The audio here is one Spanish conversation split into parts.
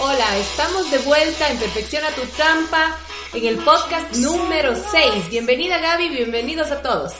Hola, estamos de vuelta en Perfección a tu trampa en el podcast número 6. Bienvenida Gaby, bienvenidos a todos.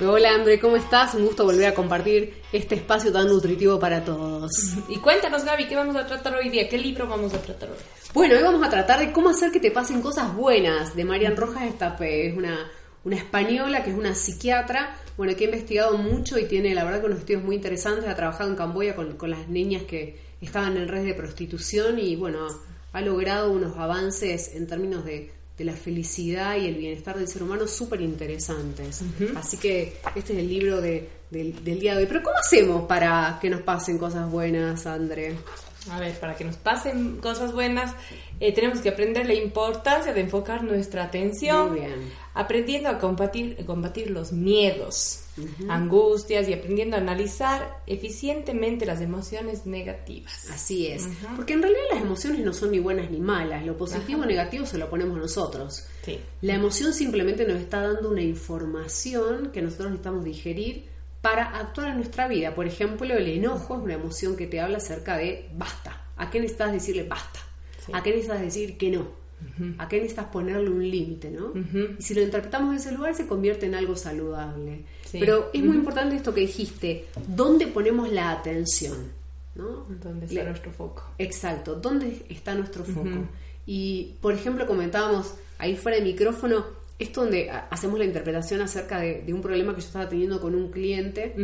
Hola André, ¿cómo estás? Un gusto volver a compartir este espacio tan nutritivo para todos. Y cuéntanos Gaby, ¿qué vamos a tratar hoy día? ¿Qué libro vamos a tratar hoy? Bueno, hoy vamos a tratar de cómo hacer que te pasen cosas buenas, de Marian Rojas Estape. Es una, una española que es una psiquiatra, bueno, que ha investigado mucho y tiene la verdad que unos estudios muy interesantes, ha trabajado en Camboya con, con las niñas que estaban en red de prostitución y bueno, ha logrado unos avances en términos de, de la felicidad y el bienestar del ser humano súper interesantes. Así que este es el libro de, del, del día de hoy. Pero ¿cómo hacemos para que nos pasen cosas buenas, André? A ver, para que nos pasen cosas buenas, eh, tenemos que aprender la importancia de enfocar nuestra atención, Muy bien. aprendiendo a combatir, combatir los miedos, angustias y aprendiendo a analizar eficientemente las emociones negativas. Así es. Porque en realidad las emociones no son ni buenas ni malas. Lo positivo o negativo se lo ponemos nosotros. Sí. La emoción simplemente nos está dando una información que nosotros necesitamos digerir para actuar en nuestra vida. Por ejemplo, el enojo es una emoción que te habla acerca de basta. ¿A qué necesitas decirle basta? Sí. ¿A qué necesitas decir que no? ¿A qué necesitas ponerle un límite, no? Y si lo interpretamos en ese lugar se convierte en algo saludable. Sí. Pero es muy importante esto que dijiste, ¿dónde ponemos la atención? ¿no? ¿Dónde está Le- nuestro foco? Exacto, ¿dónde está nuestro foco? Y, por ejemplo, comentábamos ahí fuera de micrófono, esto donde ha- hacemos la interpretación acerca de, de un problema que yo estaba teniendo con un cliente,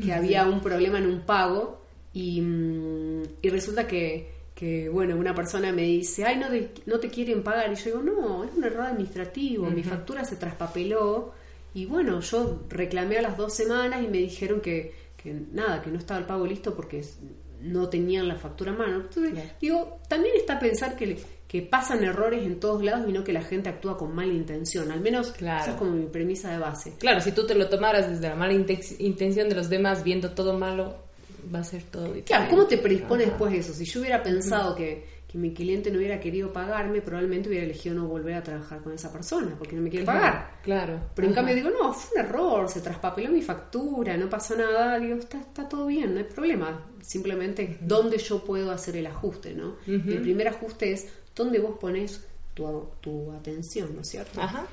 que había un problema en un pago y, mm, y resulta que, que, bueno, una persona me dice, ay, no, te- no te quieren pagar. Y yo digo, no, es un error administrativo, mi factura se traspapeló. Y bueno, yo reclamé a las dos semanas y me dijeron que, que nada, que no estaba el pago listo porque no tenían la factura a mano. Entonces, digo, también está pensar que, le- que pasan errores en todos lados y no que la gente actúa con mala intención. Al menos Claro. esa es como mi premisa de base. Claro, si tú te lo tomaras desde la mala inte- intención de los demás, viendo todo malo, va a ser todo diferente. Claro, ¿cómo te predispone Ajá. después eso? Si yo hubiera pensado que, que mi cliente no hubiera querido pagarme, probablemente hubiera elegido no volver a trabajar con esa persona porque no me quiere pagar. Claro. Pero en Ajá. cambio digo, no, fue un error, se traspapeló mi factura, no pasó nada, digo, está, está todo bien, no hay problema. Simplemente dónde yo puedo hacer el ajuste, ¿no? El primer ajuste es dónde vos pones tu, tu atención, ¿no es cierto? Ajá.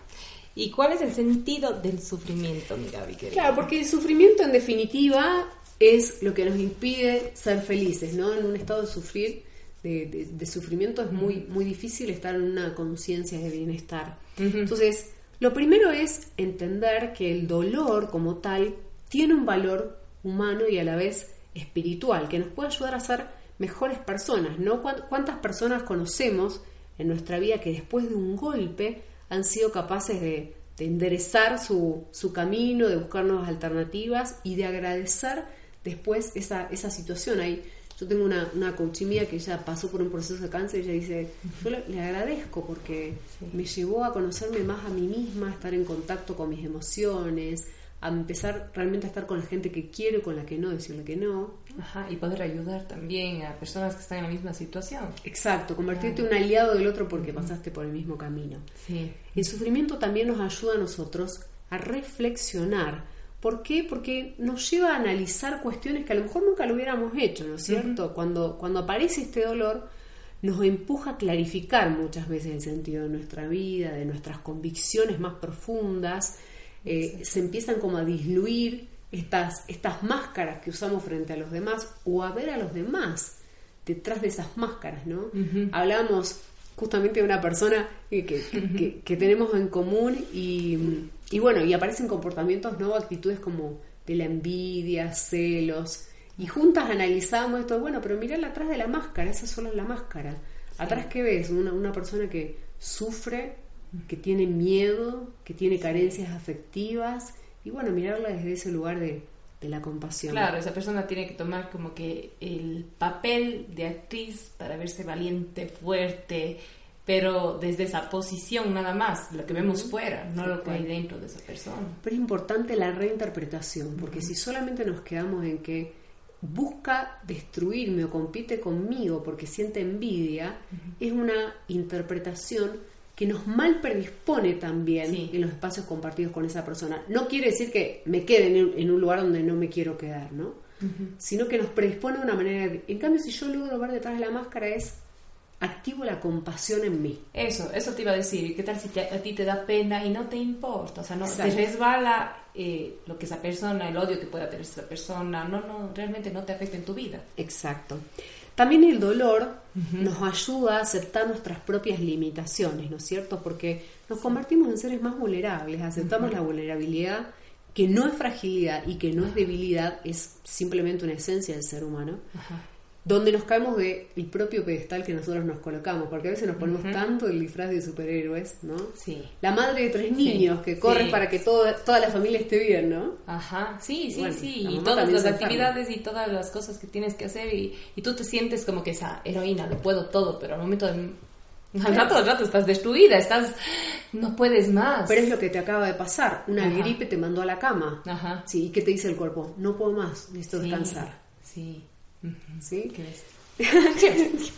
¿Y cuál es el sentido del sufrimiento, mi Gaby? Claro, porque el sufrimiento en definitiva es lo que nos impide ser felices, ¿no? En un estado de sufrir, de, de- de sufrimiento es muy, muy difícil estar en una conciencia de bienestar. Entonces, lo primero es entender que el dolor como tal tiene un valor humano y a la vez espiritual, que nos puede ayudar a ser mejores personas, ¿no? ¿Cuán- ¿Cuántas personas conocemos en nuestra vida que después de un golpe han sido capaces de, de enderezar su, su camino, de buscar nuevas alternativas y de agradecer después esa, esa situación? Ahí, yo tengo una, una coach mía que ella pasó por un proceso de cáncer y ella dice, yo le, le agradezco porque me llevó a conocerme más a mí misma, a estar en contacto con mis emociones, a empezar realmente a estar con la gente que quiero con la que no, decirle que no. Ajá, y poder ayudar también a personas que están en la misma situación. Exacto, convertirte en un aliado del otro porque pasaste por el mismo camino. Sí. El sufrimiento también nos ayuda a nosotros a reflexionar. ¿Por qué? Porque nos lleva a analizar cuestiones que a lo mejor nunca lo hubiéramos hecho, ¿no es cierto? cuando, cuando aparece este dolor, nos empuja a clarificar muchas veces el sentido de nuestra vida, de nuestras convicciones más profundas. Eh, Se empiezan como a disluir estas, estas máscaras que usamos frente a los demás o a ver a los demás detrás de esas máscaras, ¿no? Hablábamos justamente de una persona que, que- que- que tenemos en común y, y bueno, y aparecen comportamientos, ¿no? Actitudes como de la envidia, celos. Y juntas analizamos esto, bueno, pero mirá atrás de la máscara, esa solo es la máscara. Atrás, ¿qué ves? Una, una persona que sufre, que tiene miedo, que tiene carencias afectivas. Y bueno, mirarla desde ese lugar de, de la compasión. Claro, esa persona tiene que tomar como que el papel de actriz para verse valiente, fuerte, pero desde esa posición nada más, lo que vemos fuera, no lo que hay dentro de esa persona. Pero es importante la reinterpretación, porque si solamente nos quedamos en que busca destruirme o compite conmigo porque siente envidia, es una interpretación que nos mal predispone también Sí. en los espacios compartidos con esa persona. No quiere decir que me quede en un, lugar donde no me quiero quedar, ¿no? Sino que nos predispone de una manera... de- En cambio, si yo logro ver detrás de la máscara es activo la compasión en mí. Eso, eso te iba a decir. ¿Qué tal si a ti te da pena y no te importa? O sea, no te resbala eh, lo que esa persona, el odio que pueda tener esa persona, no, no, realmente no te afecta en tu vida. Exacto. También el dolor nos ayuda a aceptar nuestras propias limitaciones, ¿no es cierto? Porque nos convertimos en seres más vulnerables, aceptamos la vulnerabilidad, que no es fragilidad y que no es debilidad, es simplemente una esencia del ser humano. Donde nos caemos del el propio pedestal que nosotros nos colocamos, porque a veces nos ponemos tanto el disfraz de superhéroes, ¿no? Sí. La madre de tres niños que corre para que todo, toda la familia esté bien, ¿no? Ajá, sí, sí, sí. Y todas las actividades y todas las cosas que tienes que hacer y, y, tú te sientes como que esa heroína, lo puedo todo, pero al momento de... Al rato, al rato estás destruida, estás... No puedes más. Pero es lo que te acaba de pasar. Una gripe te mandó a la cama. Ajá. Sí, ¿y qué te dice el cuerpo? No puedo más, necesito descansar. Sí. ¿Sí?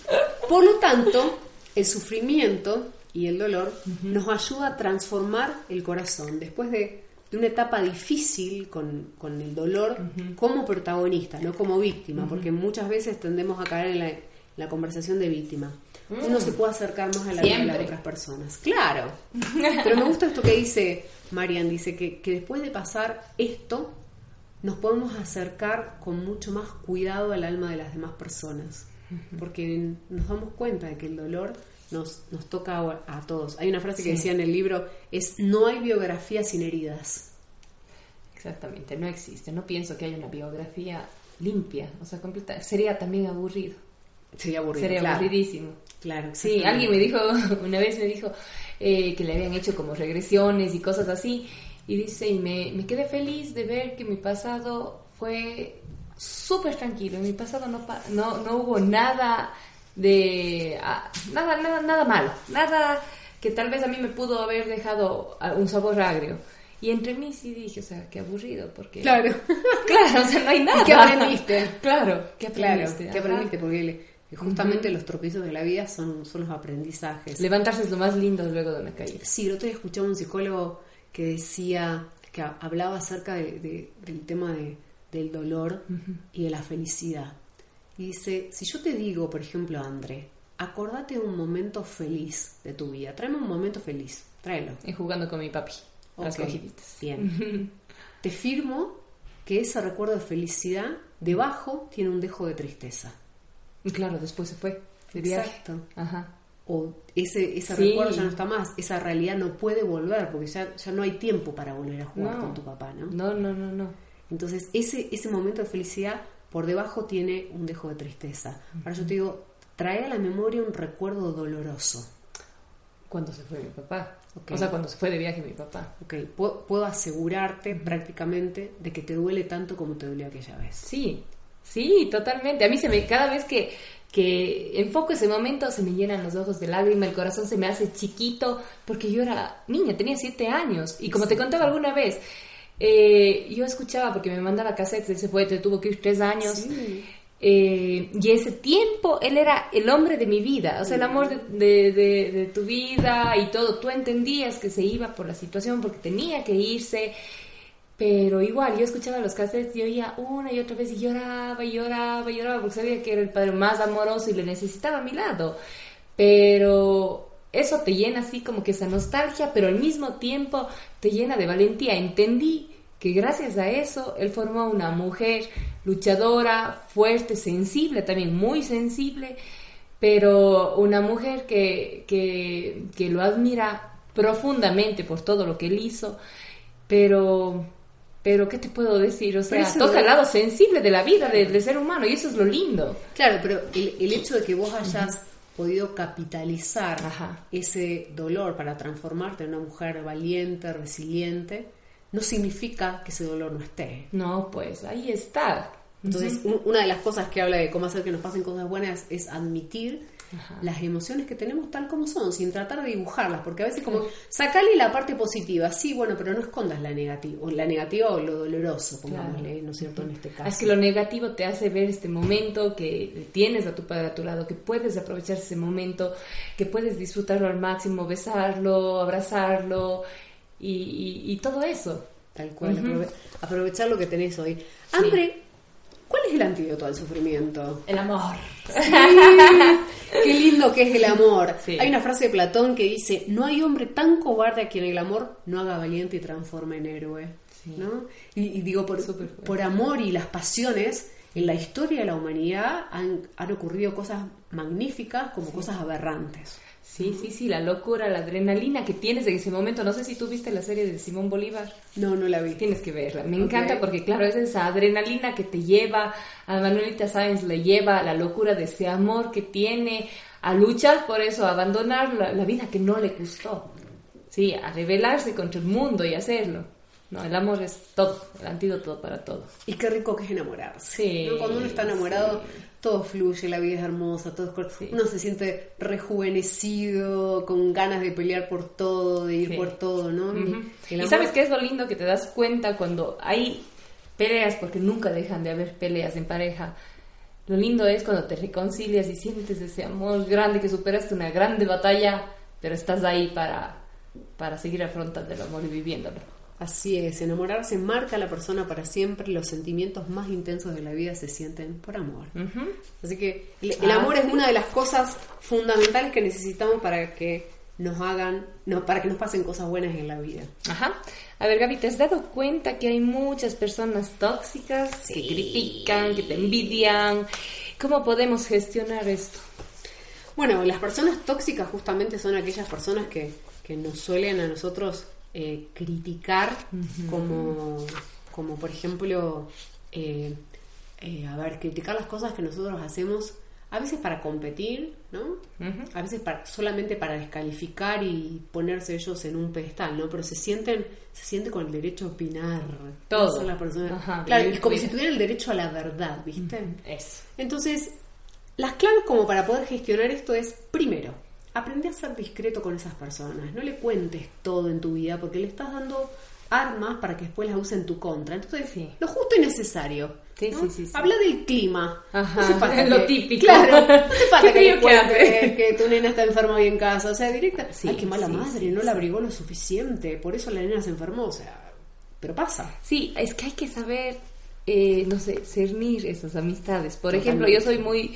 Por lo tanto, el sufrimiento y el dolor nos ayuda a transformar el corazón. Después de, una etapa difícil con, el dolor como protagonista, no como víctima, porque muchas veces tendemos a caer en la, conversación de víctima. Uno se puede acercar más a la vida de otras personas. Claro. Pero me gusta esto que dice Marian, dice que, que después de pasar esto, nos podemos acercar con mucho más cuidado al alma de las demás personas, porque nos damos cuenta de que el dolor nos, nos toca a, todos. Hay una frase que decía en el libro, es no hay biografía sin heridas. Exactamente, no existe. No pienso que haya una biografía limpia, o sea, completa. Sería también aburrido. Sería aburrido. Sería aburridísimo. Claro. Sí, alguien me dijo, una vez me dijo eh, que le habían hecho como regresiones y cosas así. Y dice, y me, me quedé feliz de ver que mi pasado fue súper tranquilo. En mi pasado no, no, no hubo nada de... Ah, nada, nada, nada malo. Nada que tal vez a mí me pudo haber dejado un sabor agrio. Y entre mí sí dije, o sea, qué aburrido, porque... Claro. claro, o sea, no hay nada. qué aprendiste? Claro, ¿qué aprendiste? ¿qué aprendiste? Porque justamente los tropiezos de la vida son, son los aprendizajes. Levantarse es lo más lindo luego de una caída. Sí, el otro día escuché a un psicólogo que decía, que hablaba acerca de, del tema de, del dolor y de la felicidad. Y dice, si yo te digo, por ejemplo, André, acordate de un momento feliz de tu vida, tráeme un momento feliz, tráelo. Y jugando con mi papi, okay. Bien. te firmo que ese recuerdo de felicidad debajo tiene un dejo de tristeza. Claro, después se fue de viaje. Exacto. Ajá o ese, ese recuerdo ya no está más, esa realidad no puede volver, porque ya, ya no hay tiempo para volver a jugar con tu papá, ¿no? No, no, no, no. Entonces, ese, ese momento de felicidad por debajo tiene un dejo de tristeza. Ahora yo te digo, trae a la memoria un recuerdo doloroso. Cuando se fue mi papá. O sea, cuando se fue de viaje mi papá. Ok, puedo, asegurarte prácticamente de que te duele tanto como te dolió aquella vez. Sí, sí, totalmente. A mí se me, cada vez que que enfoco ese momento, se me llenan los ojos de lágrimas, el corazón se me hace chiquito, porque yo era niña, tenía siete años, y como te contaba alguna vez, eh, yo escuchaba, porque me mandaba cassettes, él se fue, te tuvo que ir tres años, eh, y ese tiempo él era el hombre de mi vida, o sea, el amor de, de tu vida y todo, tú entendías que se iba por la situación, porque tenía que irse, pero igual, yo escuchaba los cassettes y oía una y otra vez y lloraba y lloraba y lloraba porque sabía que era el padre más amoroso y le necesitaba a mi lado. Pero eso te llena así como que esa nostalgia, pero al mismo tiempo te llena de valentía. Entendí que gracias a eso él formó una mujer luchadora, fuerte, sensible, también muy sensible, pero una mujer que, que, que lo admira profundamente por todo lo que él hizo, pero pero, ¿qué te puedo decir? O sea, toca el lado sensible de la vida del, ser humano y eso es lo lindo. Claro, pero el, hecho de que vos hayas podido capitalizar ese dolor para transformarte en una mujer valiente, resiliente, no significa que ese dolor no esté. No, pues ahí está. Entonces, una de las cosas que habla de cómo hacer que nos pasen cosas buenas es admitir las emociones que tenemos tal como son, sin tratar de dibujarlas, porque a veces como, sacale la parte positiva, sí, bueno, pero no escondas la negativa, o la negativa o lo doloroso, pongámosle, ¿no es cierto?, en este caso. Es que lo negativo te hace ver este momento que tienes a tu padre a tu lado, que puedes aprovechar ese momento, que puedes disfrutarlo al máximo, besarlo, abrazarlo y, todo eso. Tal cual, aprovechar lo que tenés hoy. Hambre, ¿cuál es el antídoto al sufrimiento? El amor. Qué lindo que es el amor. Sí. Hay una frase de Platón que dice, no hay hombre tan cobarde a quien el amor no haga valiente y transforme en héroe. Sí. ¿no? Y, y digo, por, por amor y las pasiones, en la historia de la humanidad han, han ocurrido cosas magníficas como cosas aberrantes. Sí, sí, sí, la locura, la adrenalina que tienes en ese momento. No sé si tú viste la serie de Simón Bolívar. No, no la vi. Tienes que verla. Me encanta porque, claro, es esa adrenalina que te lleva, a Manuelita Sáenz le lleva a la locura de ese amor que tiene, a luchar por eso, a abandonar la, la vida que no le gustó. Sí, a rebelarse contra el mundo y hacerlo. No, el amor es todo, el antídoto para todo. Y qué rico que es enamorarse. Sí, ¿no? Cuando uno está enamorado, sí. todo fluye, la vida es hermosa, todo es Sí. uno se siente rejuvenecido, con ganas de pelear por todo, de ir por todo, ¿no? El Y amor- sabes qué es lo lindo que te das cuenta cuando hay peleas, porque nunca dejan de haber peleas en pareja. Lo lindo es cuando te reconcilias y sientes ese amor grande que superaste una grande batalla, pero estás ahí para, para seguir afrontando el amor y viviéndolo. Así es, enamorarse marca a la persona para siempre, los sentimientos más intensos de la vida se sienten por amor. Así que el, el Ah, amor es una de las cosas fundamentales que necesitamos para que nos hagan, no, para que nos pasen cosas buenas en la vida. Ajá. A ver, Gaby, ¿te has dado cuenta que hay muchas personas tóxicas que critican, que te envidian? ¿Cómo podemos gestionar esto? Bueno, las personas tóxicas justamente son aquellas personas que, que nos suelen a nosotros eh, criticar como, como, por ejemplo, eh, eh, a ver, criticar las cosas que nosotros hacemos a veces para competir, ¿no? A veces para, solamente para descalificar y ponerse ellos en un pedestal, ¿no? Pero se sienten, se sienten con el derecho a opinar. Todo. Son las personas. Ajá, claro, vivir y como si tuvieran el derecho a la verdad, ¿viste? Eso. Entonces, las claves como para poder gestionar esto es, primero, aprende a ser discreto con esas personas. No le cuentes todo en tu vida porque le estás dando armas para que después las use en tu contra. Entonces, Sí. lo justo y necesario. Sí, ¿no? sí. Habla del clima. Ajá, falta lo que- típico. Claro, no hace falta ¿Qué que que hace? cuentes que tu nena está enferma hoy en casa. O sea, directa. Sí, Ay, qué mala madre, no la abrigó lo suficiente. Por eso la nena se enfermó. O sea, pero pasa. Sí, es que hay que saber, eh, no sé, cernir esas amistades. Por ejemplo, yo soy muy,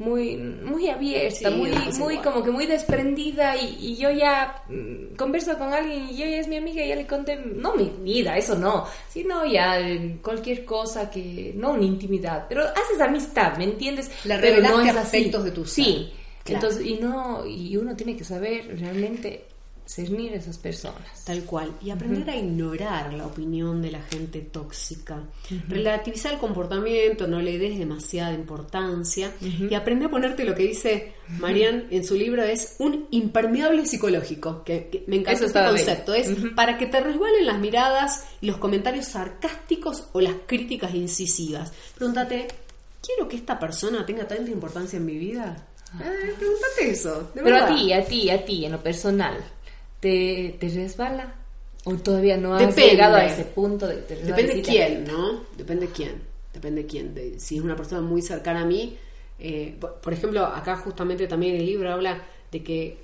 muy, muy abierta, Sí, muy, muy, igual. como que muy desprendida y, y yo ya mm, converso con alguien y ella es mi amiga y ya le conté, no mi vida, eso no, sino ya eh, cualquier cosa que, no una intimidad, pero haces amistad, ¿me entiendes? Le pero no es así. aspectos de tu. Sí, Claro. entonces, y no, y uno tiene que saber realmente cernir a esas personas. Tal cual. Y aprender a ignorar la opinión de la gente tóxica. Relativizar el comportamiento, no le des demasiada importancia. Y aprende a ponerte lo que dice Marian en su libro es un impermeable psicológico. Que, que me encanta Eso este bien. concepto. Es para que te resbalen las miradas y los comentarios sarcásticos o las críticas incisivas. Pregúntate, ¿quiero que esta persona tenga tanta importancia en mi vida? Eh, pregúntate eso. de Pero a ti, a ti, a ti, en lo personal, ¿te, te resbala? ¿O todavía no has Depende. llegado a ese punto de te? Depende quién, ¿no? Depende quién. Depende quién. De- si es una persona muy cercana a mí, eh, por, por ejemplo, acá justamente también el libro habla de que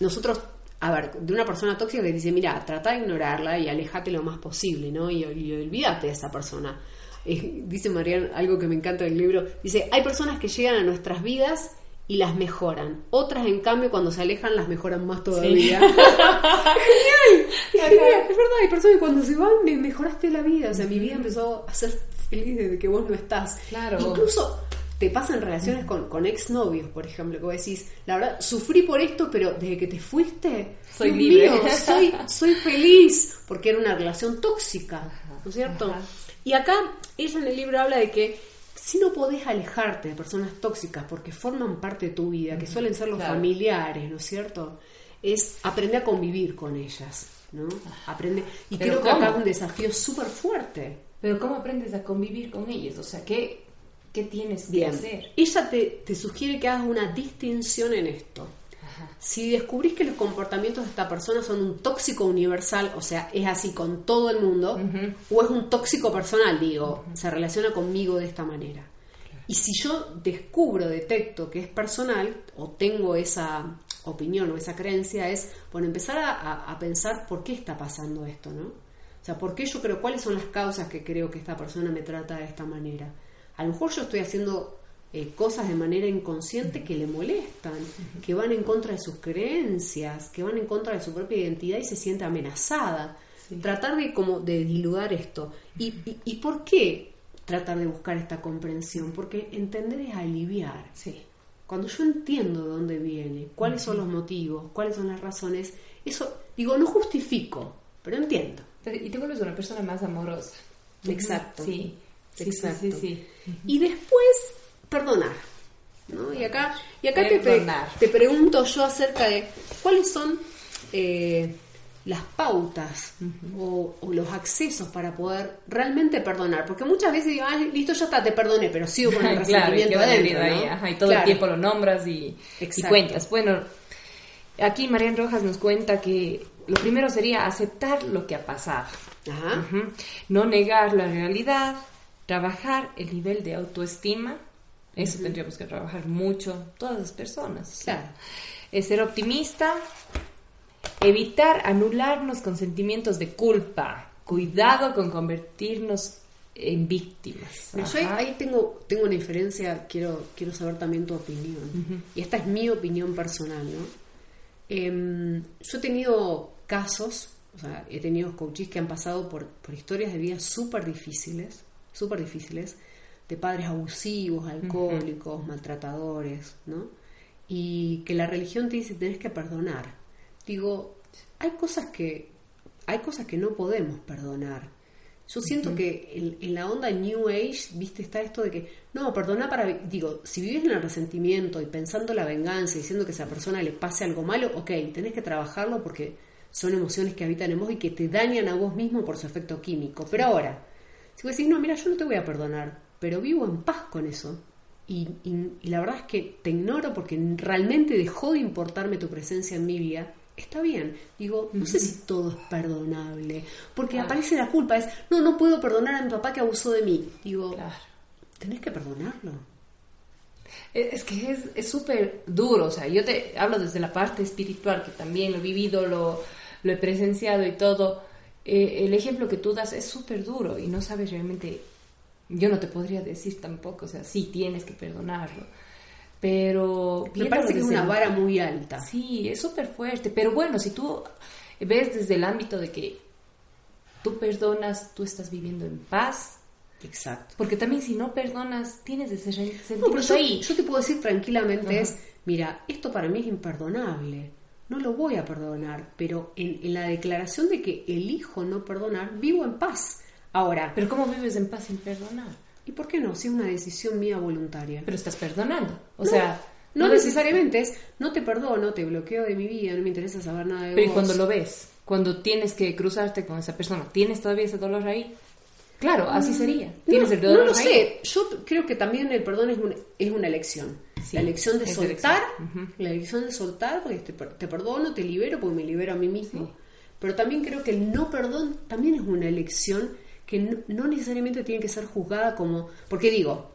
nosotros, a ver, de una persona tóxica que dice, mira, trata de ignorarla y alejate lo más posible, ¿no? Y, y olvídate de esa persona. Eh, dice Marian algo que me encanta del libro. Dice, hay personas que llegan a nuestras vidas y las mejoran. Otras, en cambio, cuando se alejan, las mejoran más todavía. Genial, es genial, es verdad, hay personas que cuando se van me mejoraste la vida, o sea, mi vida empezó a ser feliz desde que vos no estás. Claro. Incluso te pasan relaciones con, con exnovios, por ejemplo, que vos decís, la verdad, sufrí por esto, pero desde que te fuiste, Soy Dios libre. mío, soy, soy feliz, porque era una relación tóxica, ¿no es cierto? ajá. Y acá ella en el libro habla de que si no podés alejarte de personas tóxicas porque forman parte de tu vida, que suelen ser los Claro. familiares, ¿no es cierto? Es aprender a convivir con ellas, ¿no? Aprende. Y ¿Pero creo que acá es un desafío súper fuerte. Pero ¿cómo aprendes a convivir con ellos? O sea, ¿qué, qué tienes que Bien. hacer? Ella te, te sugiere que hagas una distinción en esto. Si descubrís que los comportamientos de esta persona son un tóxico universal, o sea, es así con todo el mundo, o es un tóxico personal, digo, se relaciona conmigo de esta manera. Y si yo descubro, detecto que es personal, o tengo esa opinión o esa creencia, es, bueno, empezar a, a- a pensar por qué está pasando esto, ¿no? O sea, ¿por qué yo creo, cuáles son las causas que creo que esta persona me trata de esta manera? A lo mejor yo estoy haciendo eh, cosas de manera inconsciente que le molestan, que van en contra de sus creencias, que van en contra de su propia identidad y se siente amenazada. Tratar de como de dilugar esto. ¿Y, y, por qué tratar de buscar esta comprensión? Porque entender es aliviar. Sí. Cuando yo entiendo de dónde viene, cuáles son los motivos, cuáles son las razones, eso, digo, no justifico, pero entiendo. y te vuelves una persona más amorosa. Exacto. Sí. Exacto. Sí, sí, y después, perdonar. ¿no? Y acá, y acá te, te, pregunto yo acerca de cuáles son eh, las pautas o, los accesos para poder realmente perdonar. Porque muchas veces digo, listo, ya está, te perdoné, pero sigo con el resentimiento adentro. y todo el tiempo lo nombras y, y, cuentas. Bueno, aquí Marian Rojas nos cuenta que lo primero sería aceptar lo que ha pasado. No negar la realidad, trabajar el nivel de autoestima. Eso tendríamos que trabajar mucho, todas las personas. Claro. Es ser optimista, Evitar anularnos con sentimientos de culpa. Cuidado con convertirnos en víctimas. yo ahí, tengo, tengo una diferencia, quiero, quiero saber también tu opinión. Y esta es mi opinión personal, ¿no? Em, yo he tenido casos, o sea, he tenido coaches que han pasado por, por historias de vida súper difíciles, súper difíciles, de padres abusivos, alcohólicos, maltratadores, ¿no? Y que la religión te dice, tenés que perdonar digo, hay cosas que, hay cosas que no podemos perdonar. Yo siento que en, la onda New Age, viste, está esto de que, no, perdona para, digo, si vives en el resentimiento y pensando la venganza, diciendo que a esa persona le pase algo malo, ok, tenés que trabajarlo porque son emociones que habitan en vos y que te dañan a vos mismo por su efecto químico. Pero ahora, si vos decís, no, mira, yo no te voy a perdonar, pero vivo en paz con eso. y, la verdad es que te ignoro porque realmente dejó de importarme tu presencia en mi vida está bien. Digo, no sé si todo es perdonable, porque aparece la culpa, es, no, no puedo perdonar a mi papá que abusó de mí. Digo, tenés que perdonarlo. Es que es súper duro, o sea, yo te hablo desde la parte espiritual, que también lo he vivido, lo, lo he presenciado y todo. Eh, el ejemplo que tú das es súper duro y no sabes realmente, yo no te podría decir tampoco, o sea, sí tienes que perdonarlo pero me parece que es una vara muy alta. Sí, es súper fuerte, pero bueno, si tú ves desde el ámbito de que tú perdonas, tú estás viviendo en paz. Exacto. Porque también si no perdonas, tienes ese sentimiento no, yo, ahí. Yo te puedo decir tranquilamente es, mira, esto para mí es imperdonable. No lo voy a perdonar, pero en, en la declaración de que elijo no perdonar, vivo en paz. Ahora. Pero ¿cómo vives en paz sin perdonar? ¿Y por qué no? Si es una decisión mía voluntaria. Pero estás perdonando. O sea. No, necesariamente es, no te perdono, te bloqueo de mi vida, no me interesa saber nada de Pero ¿y cuando lo ves? Cuando tienes que cruzarte con esa persona, ¿tienes todavía ese dolor ahí? Claro, así mm, sería. ¿Tienes el dolor No lo sé. Yo creo que también el perdón es, es una elección. la elección de soltar, la elección de soltar, porque te, perdono, te libero, porque me libero a mí mismo. Pero también creo que el no perdón también es una elección que no, necesariamente tiene que ser juzgada como, porque digo,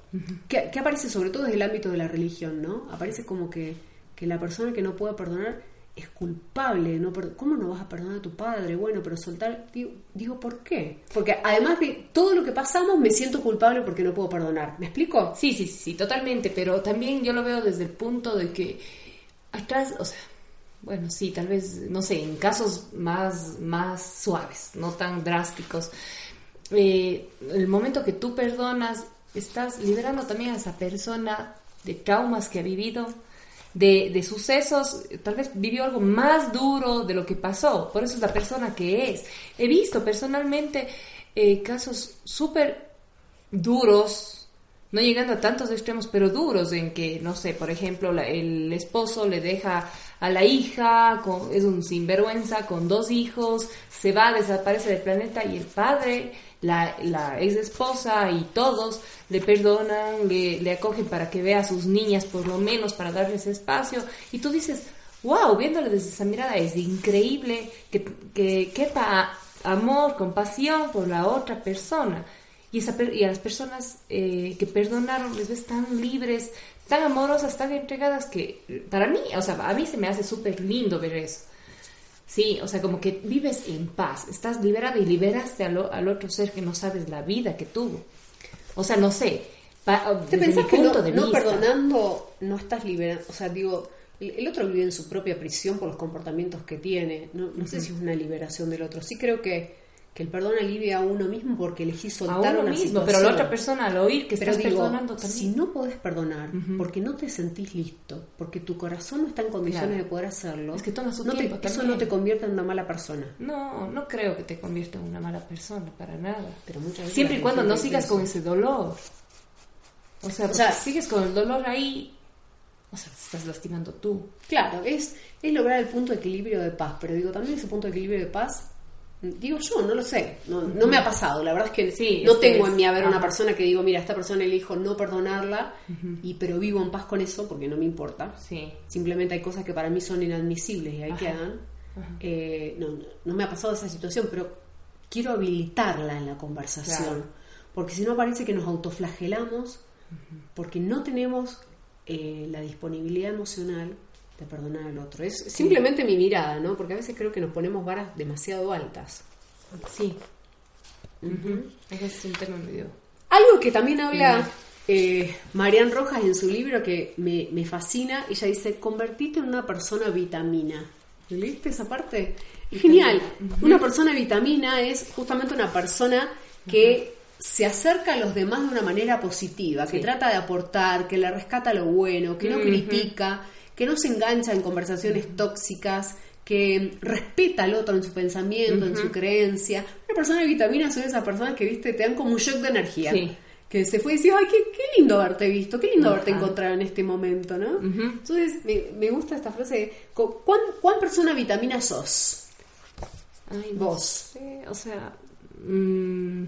que, aparece sobre todo desde el ámbito de la religión, ¿no? Aparece como que, que la persona que no puede perdonar es culpable, ¿no? ¿cómo no vas a perdonar a tu padre? Bueno, pero soltar, digo, digo, ¿por qué? Porque además de todo lo que pasamos, me siento culpable porque no puedo perdonar. ¿Me explico? Sí, sí, sí, totalmente, pero también yo lo veo desde el punto de que atrás, o sea, bueno, sí, tal vez, no sé, en casos más, más suaves, no tan drásticos, eh, el momento que tú perdonas, estás liberando también a esa persona de traumas que ha vivido, de, sucesos, tal vez vivió algo más duro de lo que pasó, por eso es la persona que es. He visto personalmente eh, casos súper duros, no llegando a tantos extremos, pero duros, en que, no sé, por ejemplo, el esposo le deja a la hija, es un sinvergüenza, con dos hijos, se va, desaparece del planeta y el padre la, ex esposa y todos le perdonan, le, acogen para que vea a sus niñas por lo menos para darles espacio y tú dices, wow, viéndole desde esa mirada es increíble que, que quepa amor, compasión por la otra persona. Y, esa, y a las personas eh, que perdonaron les ves tan libres, tan amorosas, tan entregadas que para mí, o sea, a mí se me hace súper lindo ver eso. Sí, o sea, como que vives en paz, estás liberada y liberaste al, al otro ser que no sabes la vida que tuvo. O sea, no sé, ¿Te pensás que no, perdonando no estás liberando? O sea, digo, el, otro vive en su propia prisión por los comportamientos que tiene. No, no sé si es una liberación del otro. Sí creo que que el perdón alivia a uno mismo porque elegí soltar a uno mismo, pero la otra persona al oír que estás perdonando también. Si no podés perdonar porque no te sentís listo, porque tu corazón no está en condiciones de poder hacerlo, es que toma su no tiempo eso no te convierte en una mala persona. No, no creo que te convierta en una mala persona para nada. Pero siempre y cuando no sigas con ese dolor. O sea, o sea, sigues con el dolor ahí, o sea, te estás lastimando tú. Claro, es, es lograr el punto de equilibrio de paz, pero digo, también ese punto de equilibrio de paz Digo yo, no lo sé, no, no me ha pasado. La verdad es que sí, no tengo en mí a ver una persona que digo, mira, esta persona elijo no perdonarla, y pero vivo en paz con eso porque no me importa. Sí. Simplemente hay cosas que para mí son inadmisibles y ahí quedan. Eh, no, no, me ha pasado esa situación, pero quiero habilitarla en la conversación, porque si no parece que nos autoflagelamos porque no tenemos eh, la disponibilidad emocional de perdonar al otro. Es simplemente mi mirada, ¿no? Porque a veces creo que nos ponemos varas demasiado altas. Sí. es un tema medio... Algo que también habla eh, Marian Rojas en su libro que me, me, fascina, ella dice, convertite en una persona vitamina. ¿Leíste esa parte? Genial. Una persona vitamina es justamente una persona que se acerca a los demás de una manera positiva, que trata de aportar, que le rescata lo bueno, que no critica, que no se engancha en conversaciones tóxicas, que respeta al otro en su pensamiento, en su creencia. Una persona de vitamina son esas personas que, viste, te dan como un shock de energía. Que se fue y dice, ay, qué, lindo haberte visto, qué lindo haberte encontrado en este momento, ¿no? Entonces, me, gusta esta frase. ¿Cuán, ¿Cuán persona vitamina sos? Ay, Vos. o sea... Mmm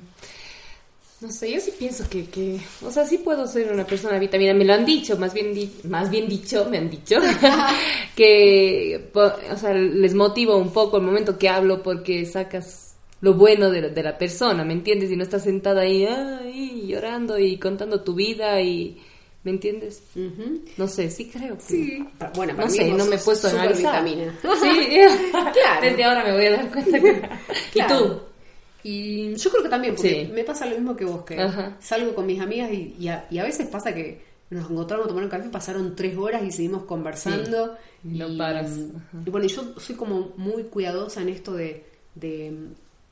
no sé, yo sí pienso que, que, o sea, sí puedo ser una persona vitamina, me lo han dicho, más bien, más bien dicho, me han dicho, que, o sea, les motivo un poco el momento que hablo porque sacas lo bueno de la, de la persona, ¿me entiendes? Y no estás sentada ahí, ahí, llorando y contando tu vida y, ¿me entiendes? No sé, sí creo que... Sí, bueno, no sé, no me he puesto. Vitamina. Sí, claro. Desde ahora me voy a dar cuenta que... ¿Y tú? Y yo creo que también, porque me pasa lo mismo que vos, que salgo con mis amigas y, a, veces pasa que nos encontramos a tomar un café, pasaron tres horas y seguimos conversando. No paras. Y bueno, yo soy como muy cuidadosa en esto de, de,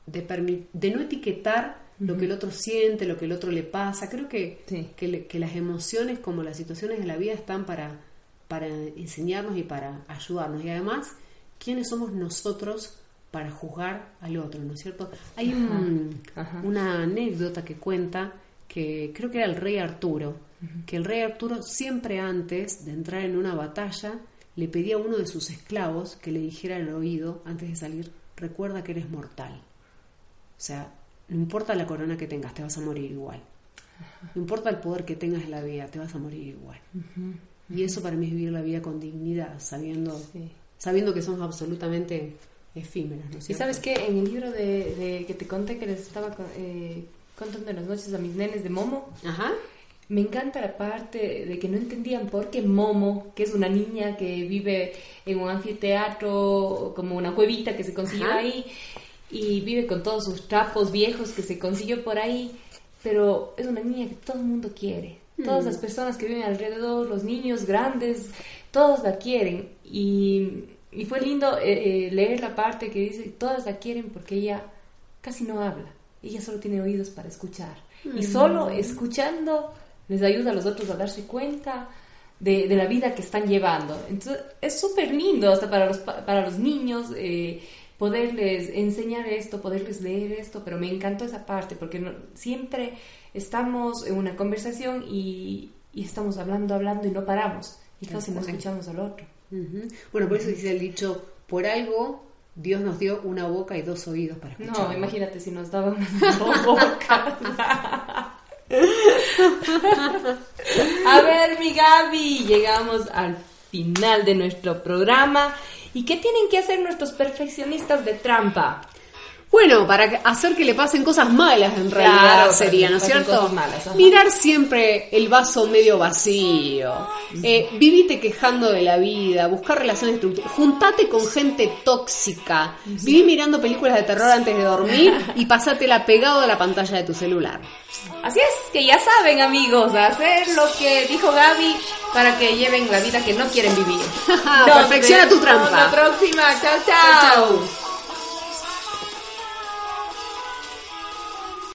de, no etiquetar lo que el otro siente, lo que el otro le pasa. Creo que, que, que, las emociones como las situaciones de la vida están para, para enseñarnos y para ayudarnos. Y además, ¿quiénes somos nosotros? Para juzgar al otro, ¿no es cierto? Hay una anécdota que cuenta que creo que era el rey Arturo, que el rey Arturo siempre antes de entrar en una batalla le pedía a uno de sus esclavos que le dijera al oído antes de salir, recuerda que eres mortal. O sea, no importa la corona que tengas, te vas a morir igual. No importa el poder que tengas en la vida, te vas a morir igual. Y eso para mí es vivir la vida con dignidad, sabiendo, sabiendo que somos absolutamente efímeras. ¿no? y sabes que en el libro de, que te conté que les estaba eh, contando en las noches a mis nenes de Momo, me encanta la parte de que no entendían por qué Momo, que es una niña que vive en un anfiteatro, como una cuevita que se consiguió ahí, y vive con todos sus trapos viejos que se consiguió por ahí, pero es una niña que todo el mundo quiere. Todas las mm. personas que viven alrededor, los niños grandes, todos la quieren. Y y fue lindo eh, eh, leer la parte que dice, todas la quieren porque ella casi no habla, ella solo tiene oídos para escuchar. Y mm. solo escuchando les ayuda a los otros a darse cuenta de, la vida que están llevando. Entonces es súper lindo hasta para los, para los niños eh, poderles enseñar esto, poderles leer esto, pero me encantó esa parte porque siempre estamos en una conversación y, y estamos hablando, hablando y no paramos. Y casi no escuchamos al otro. Bueno, por eso dice el dicho, por algo Dios nos dio una boca y dos oídos para escuchar. No, imagínate si nos daba una boca. A ver, mi Gaby, llegamos al final de nuestro programa. ¿Y qué tienen que hacer nuestros perfeccionistas de trampa? Bueno, para hacer que le pasen cosas malas en realidad Claro, sería, ¿no es cierto? malas. Mirar siempre el vaso medio vacío. Eh, vivite quejando de la vida, buscar relaciones destructivas. Juntate con gente tóxica. Viví mirando películas de terror antes de dormir y pasátela pegado a la pantalla de tu celular. Así es, que ya saben amigos, hacer lo que dijo Gaby para que lleven la vida que no quieren vivir. Perfecciona tu trampa. La próxima, chao, Chao, chao. chao.